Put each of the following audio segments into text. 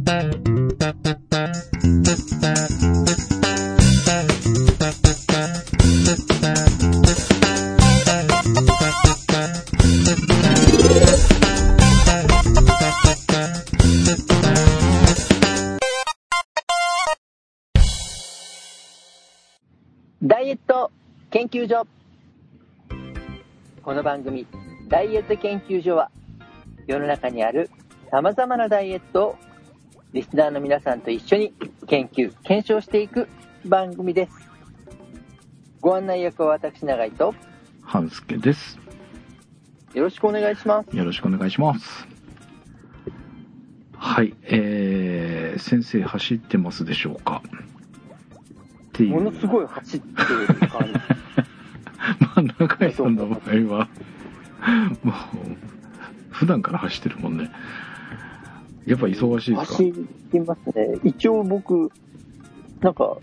ダイエット研究所。この番組、ダイエット研究所は、世の中にある様々なダイエットをリスナーの皆さんと一緒に研究、検証していく番組です。ご案内役は私、永井と、半助です。よろしくお願いします。よろしくお願いします。はい、えー、先生走ってますでしょうか？っていう。ものすごい走ってる感じ。まあ、中井さんの場合は、もう、普段から走ってるもんね。やっぱ忙しいですか？走りますね。一応僕、なんか、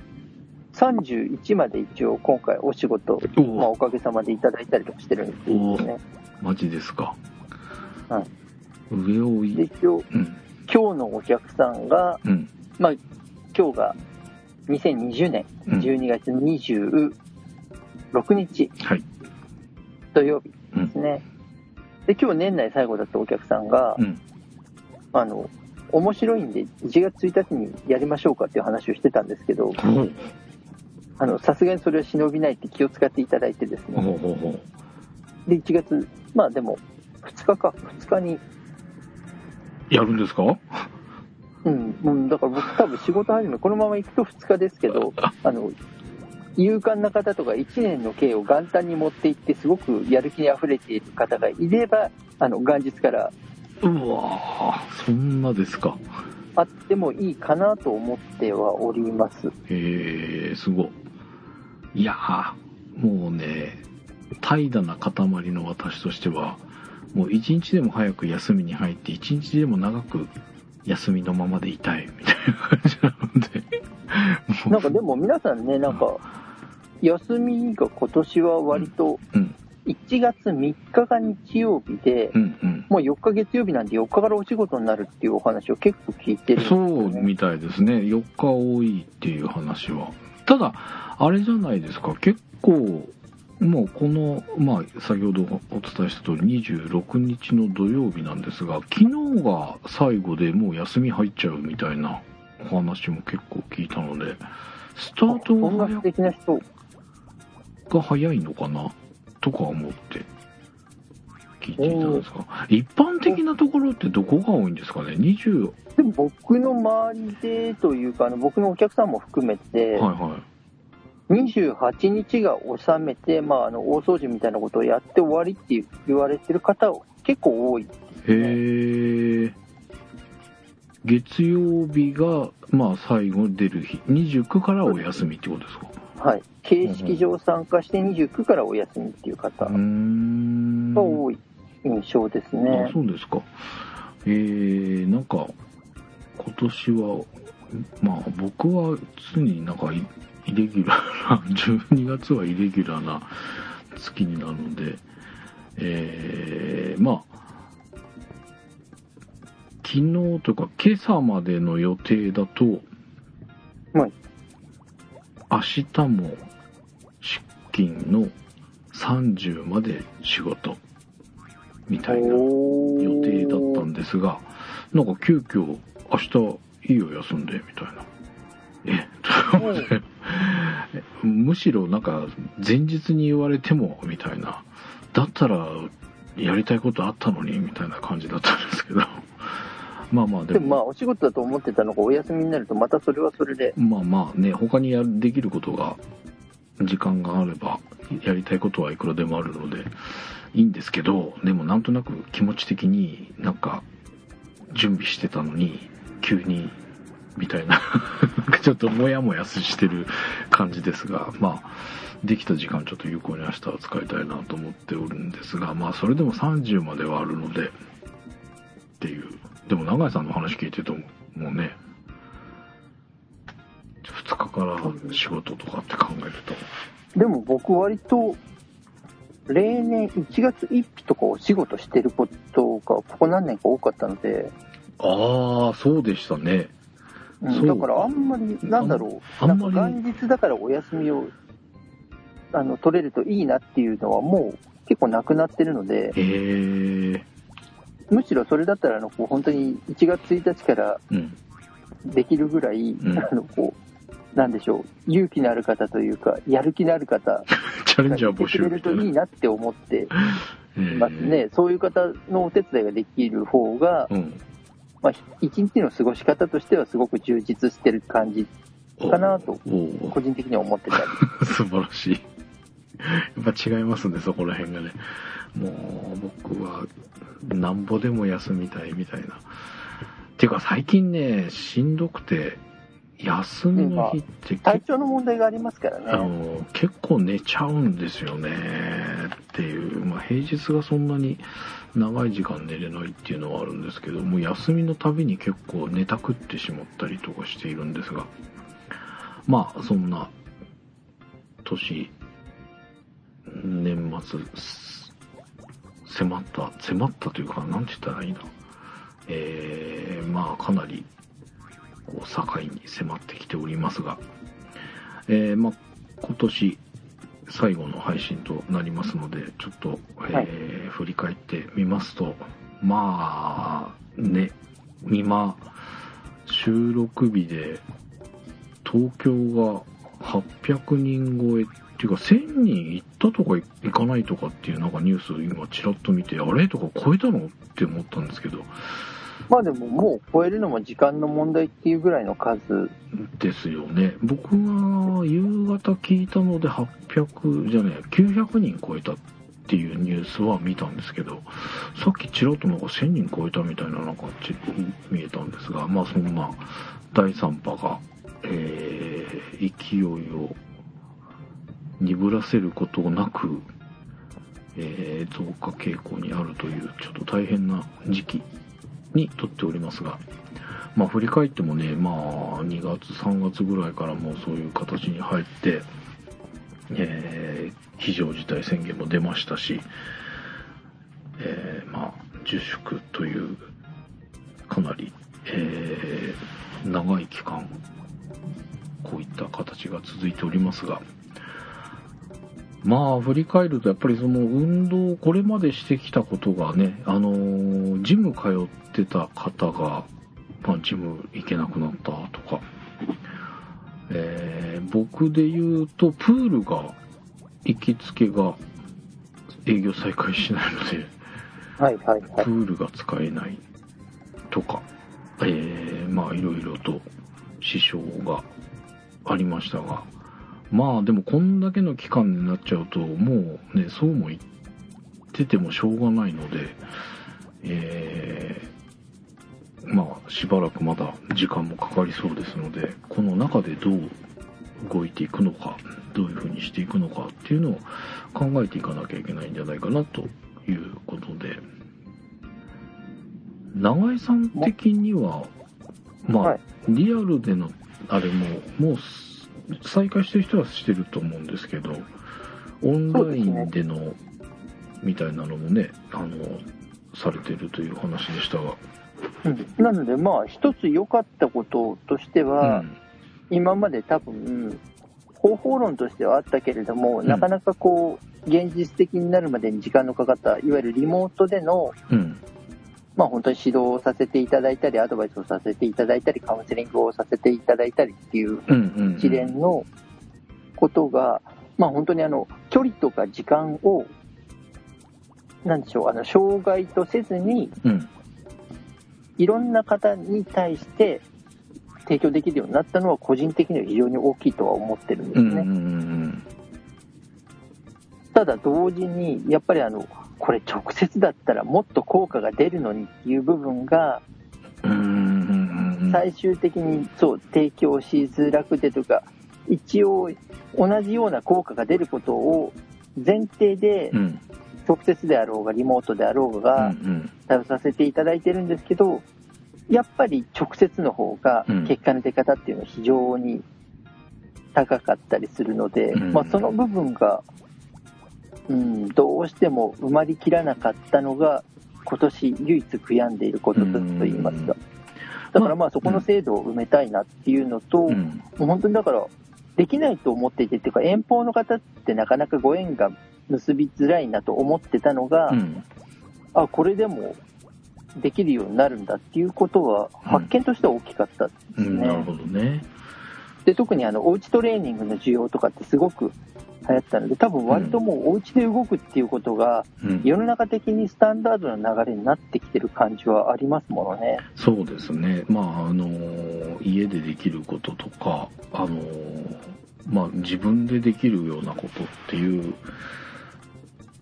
31まで一応今回お仕事、おまあおかげさまでいただいたりとかしてるんですよね。マジですか。はい上をいで、一応、うん、今日のお客さんが、うん、まあ、今日が2020年うん12月26日はい。土曜日ですね。で、今日年内最後だったお客さんが、うん、あの、面白いんで1月1日にやりましょうかっていう話をしてたんですけど、あの、さすがにそれは忍びないって気を使っていただいてですね。ほうほうほう。で、1月、まあでも、2日か、2日に、やるんですか？うん、うん、だから僕多分仕事始め、このまま行くと2日ですけど、あの、勇敢な方とか1年の計を元旦に持って行って、すごくやる気に溢れている方がいれば、あの、元日からうわーそんなですか。あってもいいかなと思ってはおります。へえ、すごい。いやー、もうね、怠惰な塊の私としては、もう一日でも早く休みに入って、一日でも長く休みのままでいたい、みたいな感じなので。なんかでも皆さんね、なんか、休みが今年は割と、うん、1月3日が日曜日で、うん、うん。もう4日月曜日なんで4日からお仕事になるっていうお話を結構聞いてるんですそようね。みたいですね。4日多いっていう話は。ただ、あれじゃないですか。結構、もうこの、まあ、先ほどお伝えした通り、26日の土曜日なんですが、昨日が最後でもう休み入っちゃうみたいなお話も結構聞いたので、スタートが早いのかな？とか思って聞いていたんですが、一般的なところってどこが多いんですかね ?20、でも僕の周りでというか、あの僕のお客さんも含めて、はいはい。28日が収めて、まあ、あの大掃除みたいなことをやって終わりって言われてる方結構多い。へえ。月曜日が、まあ、最後出る日、29からお休みってことですか？はい。形式上参加して29からお休みっていう方。が多い印象ですあね。そうですか。えー、なんか、今年は、まあ、僕は常になんかイ、イレギュラーな、12月はイレギュラーな月になるので、えー、まあ、昨日とか今朝までの予定だと、はい明日も出勤の30まで仕事みたいなお予定だったんですが、なんか急遽、明日いいよ休んで、みたいな。え、と むしろなんか前日に言われても、みたいな。だったら、やりたいことあったのに、みたいな感じだったんですけど。まあまあででもまあも、お仕事だと思ってたのがお休みになるとまたそれはそれで、まあまあね、他にやるできることが、時間があれば、やりたいことはいくらでもあるので、いいんですけど、でもなんとなく気持ち的になんか、準備してたのに、急に、みたいな、ちょっとモヤモヤしてる感じですが、まあ、できた時間ちょっと有効に明日は使いたいなと思っておるんですが、まあそれでも30まではあるので、っていう。でも永井さんの話聞いてると、もうね、2日から仕事とかって考えると、でも僕割と、例年1月1日とかお仕事してることがここ何年か多かったので、ああそうでしたね。そう。うんだからあんまり、なんだろう、なんか元日だからお休みをあの取れるといいなっていうのはもう結構なくなってるので、むしろそれだったらあのこう本当に1月1日からうん。できるぐらい、ん。あのこうなんでしょう、勇気のある方というか、やる気のある方チャレンジャー募がいてくれるといいなって思ってますね、そういう方のお手伝いができる方が、うんまあ、一日の過ごし方としてはすごく充実してる感じかなと個人的には思ってたり。素晴らしい。やっぱ違いますね、そこら辺がね。もう、僕は、なんぼでも休みたいみたいな。ていうか、最近ね、しんどくて、休みの日って体結調の問題がありますからあね。の結構寝ちゃうんですよねっていう、まあ、平日がそんなに長い時間寝れないっていうのはあるんですけどもう休みのたびに結構寝たくってしまったりとかしているんですが。まあそんな年年末す迫った迫ったというか何て言ったらいいなえー、まあかなりこう境に迫ってきておりますがえーまあ、今年最後の配信となりますのでちょっと、えーはい。振り返ってみますとまあね今収録日で東京が800人超えっていうか1000人行ったとか行かないとかっていうなんかニュース今ちらっと見てあれ？とか超えたの？って思ったんですけどまあでももう超えるのも時間の問題っていうぐらいの数。ですよね僕が夕方聞いたので800じゃねえ900人超えたっていうニュースは見たんですけどさっきちらっとなんか1000人超えたみたいななんかち見えたんですがまあそんな第3波が、えー勢いを鈍らせることなく、えー増加傾向にあるというちょっと大変な時期にとっておりますがまあ振り返ってもね、まあ2月3月ぐらいからもうそういう形に入って、えー非常事態宣言も出ましたし、えーまあ自粛というかなり、えー長い期間こういった形が続いておりますがまあ振り返るとやっぱりその運動これまでしてきたことがねあのージム通ってた方が、まあ、ジム行けなくなったとか、えー僕で言うとプールが行きつけが営業再開しないのではいはいはい。プ。ールが使えないとか、えーまあいろいろと支障がありましたが、まあでもこんだけの期間になっちゃうと、もうね、そうも言っててもしょうがないので、えーまあしばらくまだ時間もかかりそうですので、この中でどう動いていくのか、どういうふうにしていくのかっていうのを考えていかなきゃいけないんじゃないかなということで、長井さん的には、まあ、はい。リアルでのあれも、もうす再開してる人はしてると思うんですけど、オンラインでのみたいなのもね、あの、されてるという話でしたが、うん。なのでまあ一つ良かったこととしてうは、ん、今まで多分方法論としてはあったけれども、ん。なかなかこう現実的になるまでに時間のかかったいわゆるリモートでのうん、まあ本当に指導をさせていただいたりアドバイスをさせていただいたりカウンセリングをさせていただいたりっていう。一連のことが、まあ本当にあの距離とか時間をなんでしょうあの障害とせずにうん、いろんな方に対して提供できるようになったのは個人的には非常に大きいとは思ってるんですうん、うね。ん、ただ同時にやっぱりあのこれ直接だったらもっと効果が出るのにっていう部分が最終的にそう提供しづらくてとか一応同じような効果が出ることを前提でうん、直接であろうがリモートであろううん、がうん、対応させていただいてるんですけどやっぱり直接の方がうん結果の出方っていうのは非常に高かったりするので、うんまあ、その部分が、うん、どうしても埋まりきらなかったのが今年唯一悔やんでいることといいますか。だからまあそこの制度を埋めたいなっていうのと、うん。もう本当にだから、できないと思っていてっていうか、遠方の方ってなかなかご縁が結びづらいなと思ってたのが、うん。あ、これでもできるようになるんだっていうことは、発見としては大きかったですうん、ね。なるほどね。で特にあのおうちトレーニングの需要とかってすごく流行ったので、多分割ともうお家で動くっていうことが、うん。世の中的にスタンダードな流れになってきてる感じはありますものね。そうですね。まあ、あの、家でできることとか、あの、まあ、自分でできるようなことっていう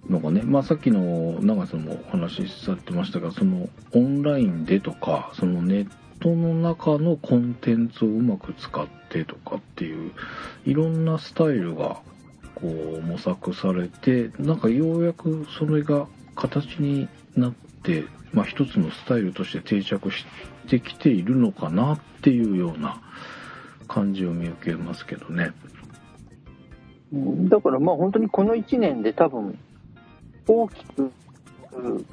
のがね、まあ、さっきの長瀬さんもお話しされてましたが、その、オンラインでとか、そのネットの中のコンテンツをうまく使ってとかっていう、いろんなスタイルが、こう、模索されて、なんかようやくそれが形になって、まあ、一つのスタイルとして定着してきているのかなっていうような感じを見受けますけどね。だからまあ本当にこの1年で多分大きく、うん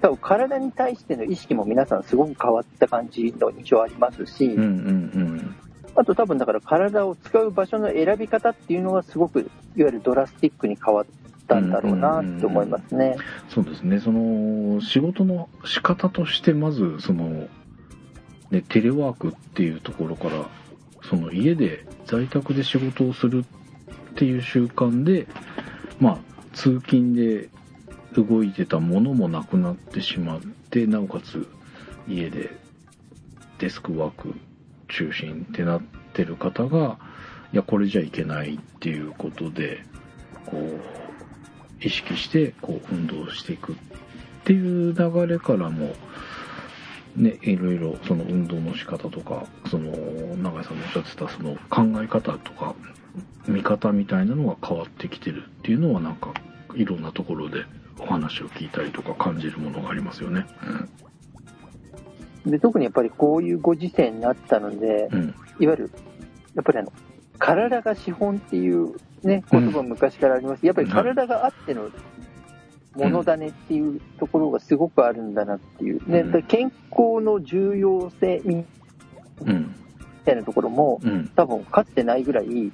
多分体に対しての意識も皆さんすごく変わった感じの印象ありますし、うんうんあと多分だから体を使う場所の選び方っていうのはすごくいわゆるドラスティックに変わったんだろうなって思いますね。そうですね。その、仕事の仕方として、まず、その、ね、テレワークっていうところから、その家で在宅で仕事をするっていう習慣で、まあ、通勤で動いてたものもなくなってしまって、なおかつ家でデスクワーク中心ってなってる方が、いや、これじゃいけないっていうことで、こう、意識して、こう、運動していくっていう流れからも、ね、いろいろその運動の仕方とか、その、永井さんのおっしゃってたその考え方とか、見方みたいなのが変わってきてるっていうのはなんか、いろんなところでお話を聞いたりとか感じるものがありますよね。で特にやっぱりこういうご時世になったので、うん。いわゆるやっぱりあの体が資本っていう、ね、言葉昔からあります、やっぱり体があってのものだねっていうところがすごくあるんだなっていう、ねうん健康の重要性みうん。たいなところもうん。多分かつてないぐらい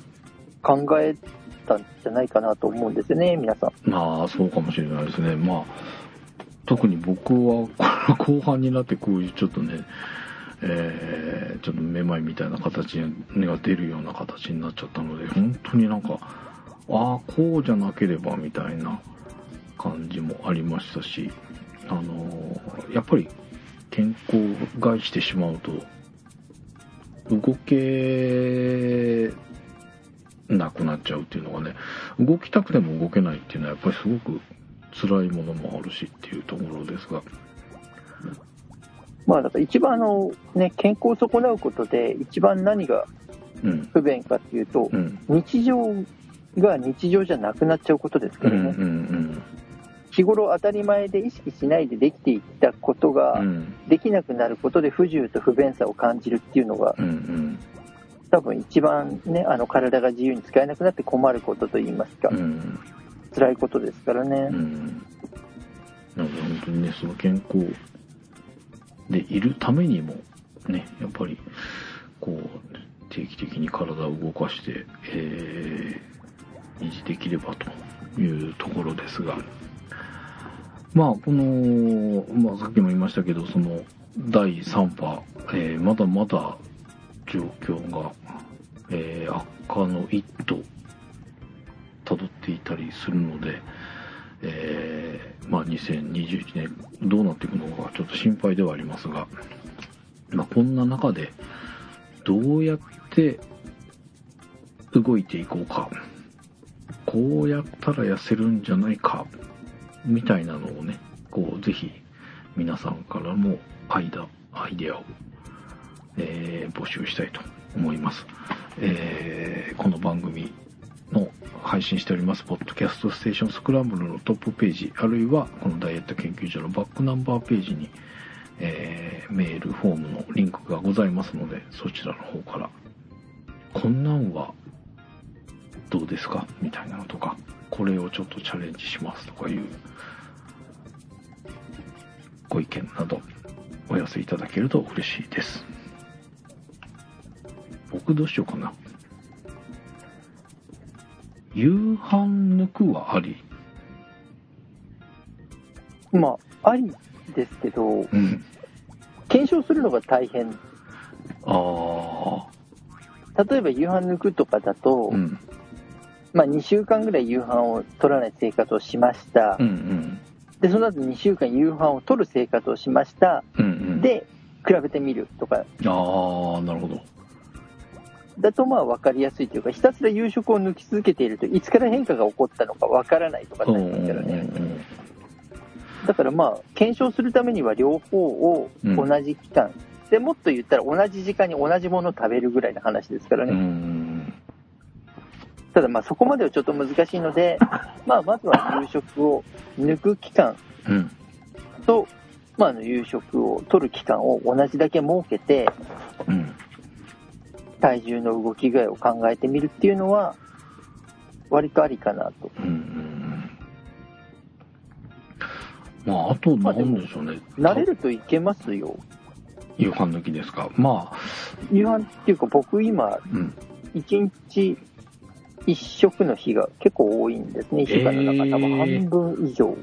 考えたんじゃないかなと思うんですよね皆さん。まあ、そうかもしれないですね。まあ、特に僕は、後半になってこういうちょっとね、えー、ちょっとめまいみたいな形が出るような形になっちゃったので、本当になんか、ああ、こうじゃなければみたいな感じもありましたし、あのーやっぱり健康を害してしまうと、動けなくなっちゃうっていうのがね、動きたくても動けないっていうのはやっぱりすごく辛いものもあるしっていうところですが、まあだから一番あの、ね、健康を損なうことで一番何がうん、不便かっていうと、うん、日常が日常じゃなくなっちゃうことですうん、うん、からね、うん、日頃当たり前で意識しないでできていったことが、うん、できなくなることで不自由と不便さを感じるっていうのがうん、うん、多分一番ねあの体が自由に使えなくなって困ることといいますか、うん、辛いことですからね、うん。なので本当にね、その健康でいるためにも、ね、やっぱり、こう、定期的に体を動かして、えー維持できればというところですが、まあ、この、まあ、さっきも言いましたけど、その、第3波、えーまだまだ状況が、えー悪化の一途辿っていたりするので、えーまあ、2021年どうなっていくのかちょっと心配ではありますが、まあ、こんな中でどうやって動いていこうかこうやったら痩せるんじゃないかみたいなのをねこうぜひ皆さんからもアイダアイデアを、えー募集したいと思います、えーこの番組の配信しております、ポッドキャストステーションスクランブルのトップページ、あるいはこのダイエット研究所のバックナンバーページに、えーメールフォームのリンクがございますので、そちらの方から、こんなんはどうですか？みたいなのとか、これをちょっとチャレンジしますとかいうご意見などお寄せいただけると嬉しいです。僕どうしようかな。夕飯抜くはあり？まあ、ありですけど、うん。検証するのが大変。あ例えば夕飯抜くとかだと、あうん。まあ2週間ぐらい夕飯を取らない生活をしました。うんうん。で、その後2週間夕飯を取る生活をしました。うんうん。で、比べてみるとか、ああなるほどだとまあ分かりやすいというか、ひたすら夕食を抜き続けているといつから変化が起こったのか分からないとかなりますからね。うんだからまあ、検証するためには両方を同じ期間、でもっと言ったら同じ時間に同じものを食べるぐらいの話ですからね。うんうんただまあそこまではちょっと難しいので、まあまずは夕食を抜く期間うんと、まあ夕食を取る期間を同じだけ設けて、うん体重の動き具合を考えてみるっていうのは、割とありかなと。うんうんまああとなんでしょうね慣れるといけますよ。夕飯抜きですか？まあ夕飯っていうか僕今、うん1日1食の日が結構多いんですね。1週間の中、多分半分以上。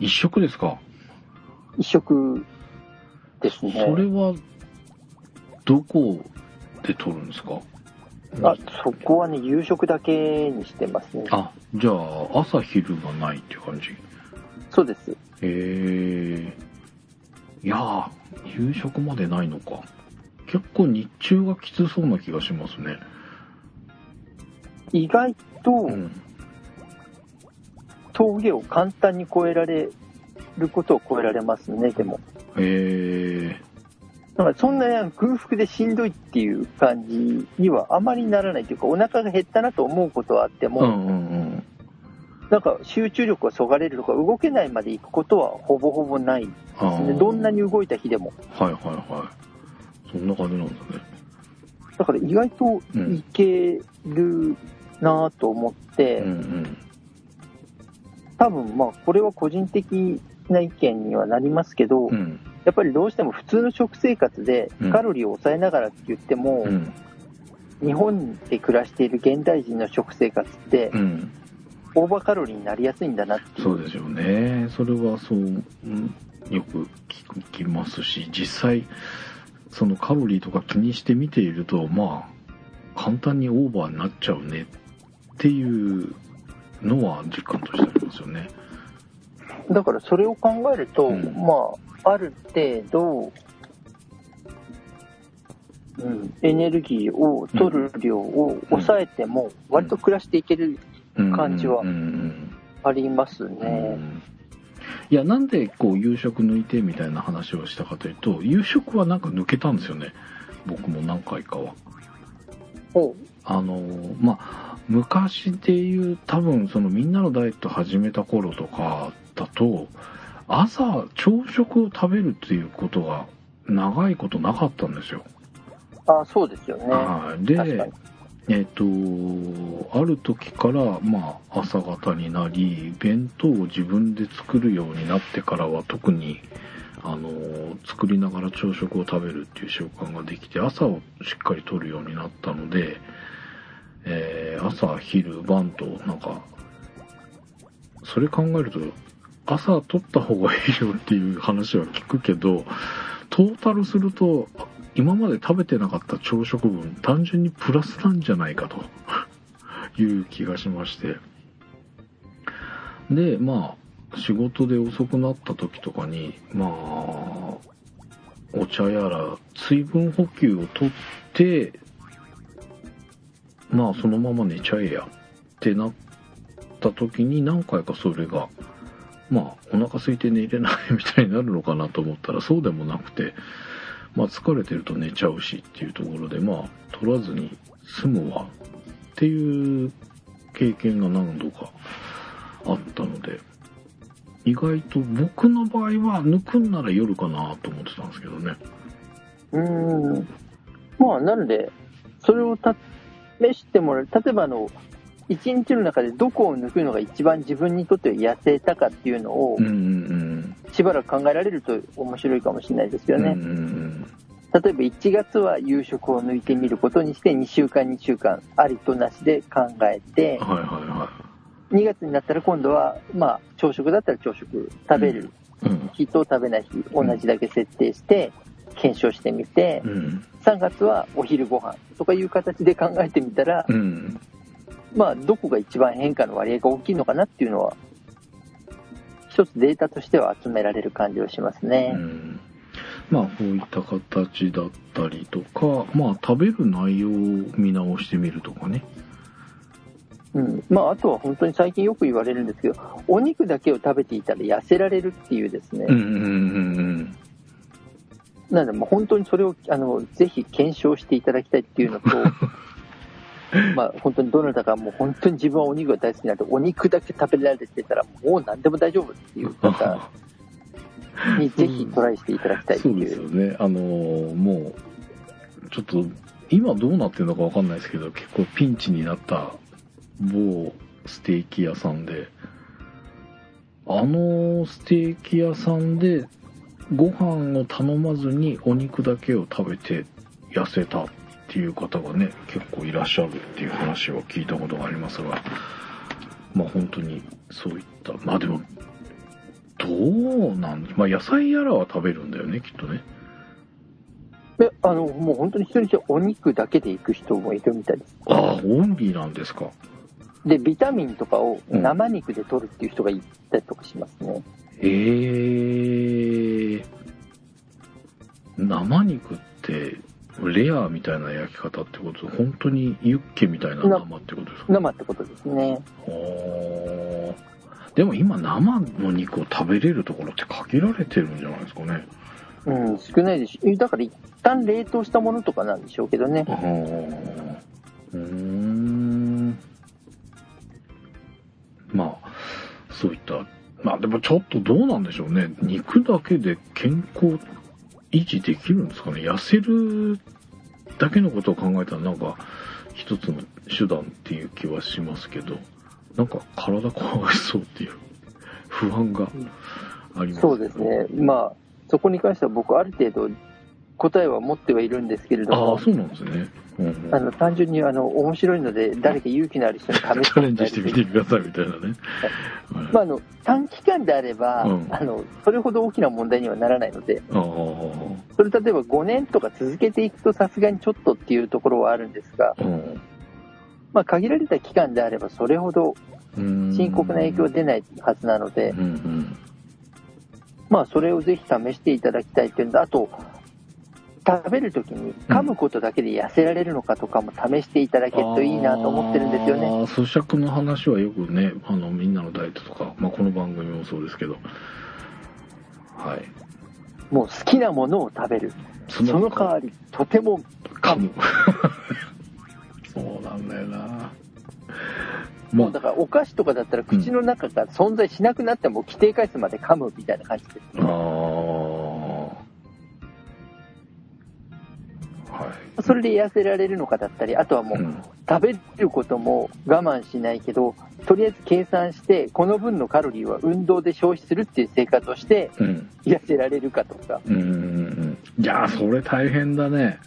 一食ですか？1食ですね。それはどこで取るんですか？あ、そこはね、夕食だけにしてますね。あじゃあ朝昼がないっていう感じ？そうです。へえいやー夕食までないのか。結構日中がきつそうな気がしますね。意外とうん。峠を簡単に越えられることを越えられますね、でも。へえだからそんな空腹でしんどいっていう感じにはあまりならないというか、お腹が減ったなと思うことはあっても、うんうんうん。なんか集中力がそがれるとか、動けないまで行くことはほぼほぼないですね。どんなに動いた日でも。はいはいはい。そんな感じなんだね。だから意外といけるなぁと思って、うんうん。多分まあこれは個人的な意見にはなりますけど、うんやっぱりどうしても普通の食生活でうん。カロリーを抑えながらって言っても、うん。日本で暮らしている現代人の食生活ってうん。オーバーカロリーになりやすいんだなってそうですよね。それはそう、うんよく聞きますし実際そのカロリーとか気にして見ているとまあ簡単にオーバーになっちゃうねっていうのは実感としてありますよね。だからそれを考えると、うん。まあある程度、うん、エネルギーを取る量を抑えても割と暮らしていける、感じはありますね。ん。いやなんでこう夕食抜いてみたいな話をしたかというと夕食はなんか抜けたんですよね。僕も何回かは。ほあのまあ昔でいう多分そのみんなのダイエット始めた頃とかだと朝朝食を食べるっていうことが長いことなかったんですよ。うあそうですよね。はいでえっ、とある時からまあ朝方になり弁当を自分で作るようになってからは特にあの作りながら朝食を食べるっていう習慣ができて朝をしっかりとるようになったので、えー朝昼晩となんかそれ考えると朝取った方がいいよっていう話は聞くけどトータルすると今まで食べてなかった朝食分単純にプラスなんじゃないかと。いう気がしまして。でまあ仕事で遅くなった時とかにまあお茶やら水分補給をとってまあそのまま寝ちゃえやってなった時に何回かそれがまあお腹空いて寝れないみたいになるのかなと思ったらそうでもなくてまあ疲れてると寝ちゃうしっていうところでまあ取らずに済むわっていう経験が何度かあったので意外と僕の場合は抜くんなら夜かなと思ってたんですけどねうーん。まあ、なので、それを試してもらう。例えば、あの、一日の中でどこを抜くのが一番自分にとっては痩せたかっていうのをしばらく考えられると面白いかもしれないですよね。例えば1月は夕食を抜いてみることにして2週間2週間ありとなしで考えてうん、はいはいは2月になったら今度はまあ朝食だったら朝食食べるい。うん。日と食べない日同じだけ設定して検証してみてうん。3月はお昼ご飯とかいう形で考えてみたらうん。まあどこが一番変化の割合が大きいのかなっていうのは一つデータとしては集められる感じはしますね。うんまあ、こういった形だったりとか、まあ、食べる内容を見直してみるとかね。うん、まああとは本当に最近よく言われるんですけどお肉だけを食べていたら痩せられるっていうですね、うんうんうんなのでもう本当にそれをあのぜひ検証していただきたいっていうのと まあ本当にどなたかもう本当に自分はお肉が大好きなんでお肉だけ食べられてたらもう何でも大丈夫っていう方 にぜひトライしていただきたいってそういう。ですよね。あのーもう、ちょっと、今どうなってるのかわかんないですけど、結構ピンチになった某ステーキ屋さんで、あのステーキ屋さんで、ご飯を頼まずにお肉だけを食べて痩せたっていう方がね、結構いらっしゃるっていう話を聞いたことがありますが、まあ本当にそういった、まあでも、どうなんまあ野菜やらは食べるんだよね、きっとね。であのもう本当に一人にしてお肉だけで行く人もいるみたいです。ああ、オンリーなんですか。で、ビタミンとかを生肉で取るっていう人がいたりとかしますね。ええ生肉って、レアみたいな焼き方ってこと？本当にユッケみたいな生ってことですか？生ってことですね。おでも今生の肉を食べれるところって限られてるんじゃないですかね。うん、少ないですし、だから一旦冷凍したものとかなんでしょうけどね。うーん。まあ、そういった、まあでもちょっとどうなんでしょうね。肉だけで健康維持できるんですかね？痩せるだけのことを考えたらなんか一つの手段っていう気はしますけど、なんか体壊しそうっていう 不安がありますねそうですね。まあ、そこに関しては僕ある程度答えは持ってはいるんですけれどもああ、、そうなんですね。うんうんあの単純にあの面白いので誰か勇気のある人に試してチャレンジしてみてくださいみたいなね。まあ、あの短期間であれば、うんあのそれほど大きな問題にはならないので。それ例えば5年とか続けていくとさすがにちょっとっていうところはあるんですが、うんまあ、限られた期間であればそれほど深深刻な影響は出ないはずなので、うんうんまあ、それをぜひ試していただきたいというのと、あと、食べるときに噛むことだけで痩せられるのかとかも試していただけるといいなと思ってるんですよね。あー咀嚼の話はよくねあのみんなのダイエットとか、まあ、この番組もそうですけど。はい。もう好きなものを食べる。そその代わり、とても噛む。そうなんだよな。まもうだからお菓子とかだったら口の中から存在しなくなっても規定回数まで噛むみたいな感じです。ああそれで痩せられるのかだったり、あとはもううん。食べることも我慢しないけど、とりあえず計算して、この分のカロリーは運動で消費するっていう生活をしてうん。痩せられるかとか。うんいやーそれ大変だね。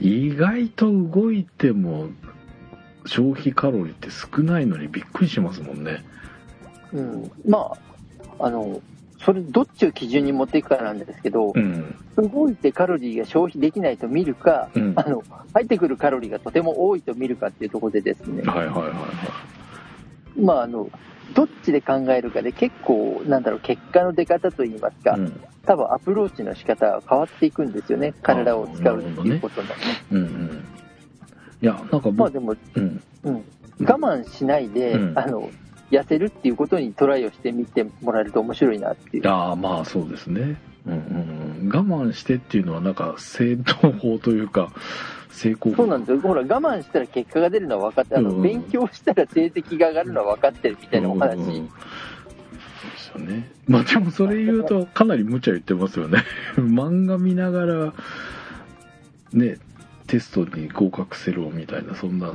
意外と動いても消費カロリーって少ないのにびっくりしますもんね。うん、まあ、あの、それどっちを基準に持っていくかなんですけど、うん。動いてカロリーが消費できないと見るか、うん。あの、入ってくるカロリーがとても多いと見るかっていうところでですね、はいはいはいはい。まあ、あの、どっちで考えるかで結構、なんだろう、結果の出方といいますか、うん。多分アプローチの仕方が変わっていくんですよね、体を使うっていうことの。うんうん。いやなんか僕、まあでも、うん。うん、我慢しないで、うん。あの、痩せるっていうことにトライをしてみてもらえると面白いなっていう。ああまあそうですね、うんうんうん、我慢してっていうのはなんか正当法というか成功法そうなんですよ。ほら、我慢したら結果が出るのは分かって、あの、うん。勉強したら成績が上がるのは分かってるみたいなお話。うんうんうん。そうですよね。まあでもそれ言うとかなり無茶言ってますよね。漫画見ながらねテストに合格せろみたいなそんな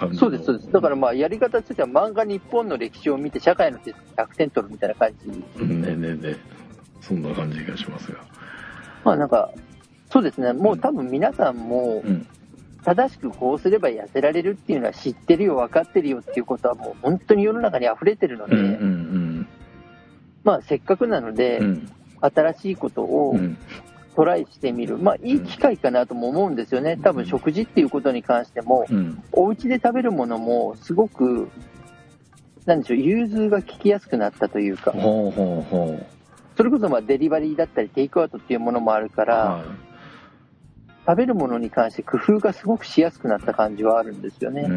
感じのそうです、そうです。だからまあ、やり方としては漫画日本の歴史を見て社会のテスト100点取るみたいな感じ。うんねえねえねえそんな感じがしますが。まあなんか、そうですね、もう多分皆さんもうん。正しくこうすれば痩せられるっていうのは知ってるよ、分かってるよっていうことはもう本当に世の中に溢れてるので、うんうんまあせっかくなので、うん。うん。新しいことをうん。トライしてみる、まあいい機会かなとも思うんですよね。多分食事っていうことに関しても、うん。お家で食べるものもすごく、なんでしょう、融通が利きやすくなったというか、ほうほうほう。それこそまあデリバリーだったりテイクアウトっていうものもあるから、は食べるものに関して工夫がすごくしやすくなった感じはあるんですよね。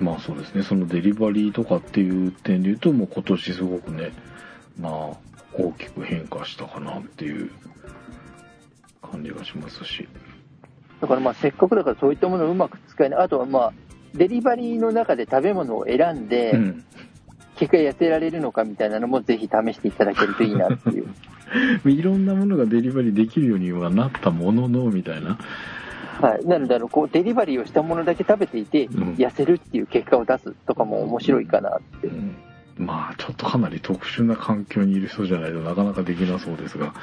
まあそうですね、そのデリバリーとかっていう点で言うと、もう今年すごくね、まあ大きく変化したかなっていう感じがしますし。だからまあせっかくだからそういったものをうまく使えない。あとはまあ、デリバリーの中で食べ物を選んで、うん。結果痩せられるのかみたいなのもぜひ試していただけるといいなっていう。いろんなものがデリバリーできるようにはなったものの、みたいな。はい。なので、あの、こう、デリバリーをしたものだけ食べていて、うん痩せるっていう結果を出すとかも面白いかなって。うんまあちょっとかなり特殊な環境にいる人じゃないとなかなかできなそうですが、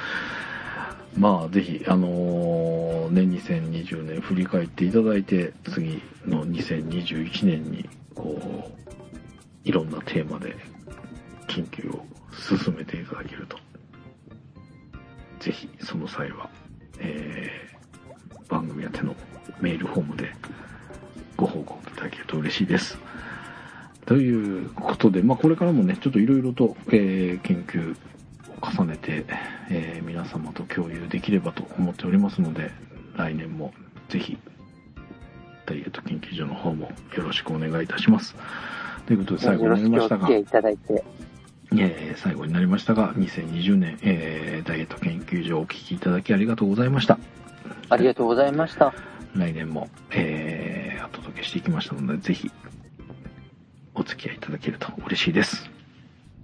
まあぜひ、あのーね、2020年振り返っていただいて、次の2021年に、こう、いろんなテーマで研究を進めていただけると、ぜひその際は、えー番組宛てのメールフォームでご報告いただけると嬉しいです。ということで、まあ、これからもね、ちょっといろいろと、えー研究を重ねて、えー皆様と共有できればと思っておりますので、来年もぜひ、ダイエット研究所の方もよろしくお願いいたします。ということで、最後になりましたが付き合い、いただいて。えー最後になりましたが、2020年、えーダイエット研究所をお聞きいただきありがとうございました。ありがとうございました。来年も、えーお届けしていきましたので、ぜひ、お付き合いいただけると嬉しいです。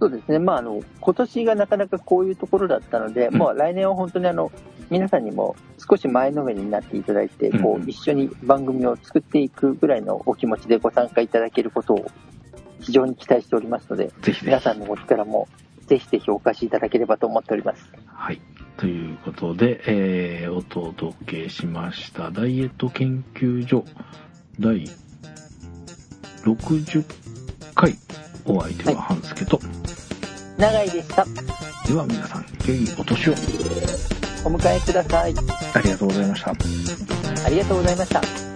そうですね。まあ、あの、今年がなかなかこういうところだったので、うんもう来年は本当にあの、皆さんにも少し前のめりになっていただいて、こうんう、一緒に番組を作っていくぐらいのお気持ちでご参加いただけることを非常に期待しておりますので、ぜひぜひ。皆さんのお力もぜひぜひお貸しいただければと思っております。はい。ということで、えーお届けしました、ダイエット研究所第60回、お相手は半助と、長井でした。では皆さん、良いお年を。お迎えください。ありがとうございました。ありがとうございました。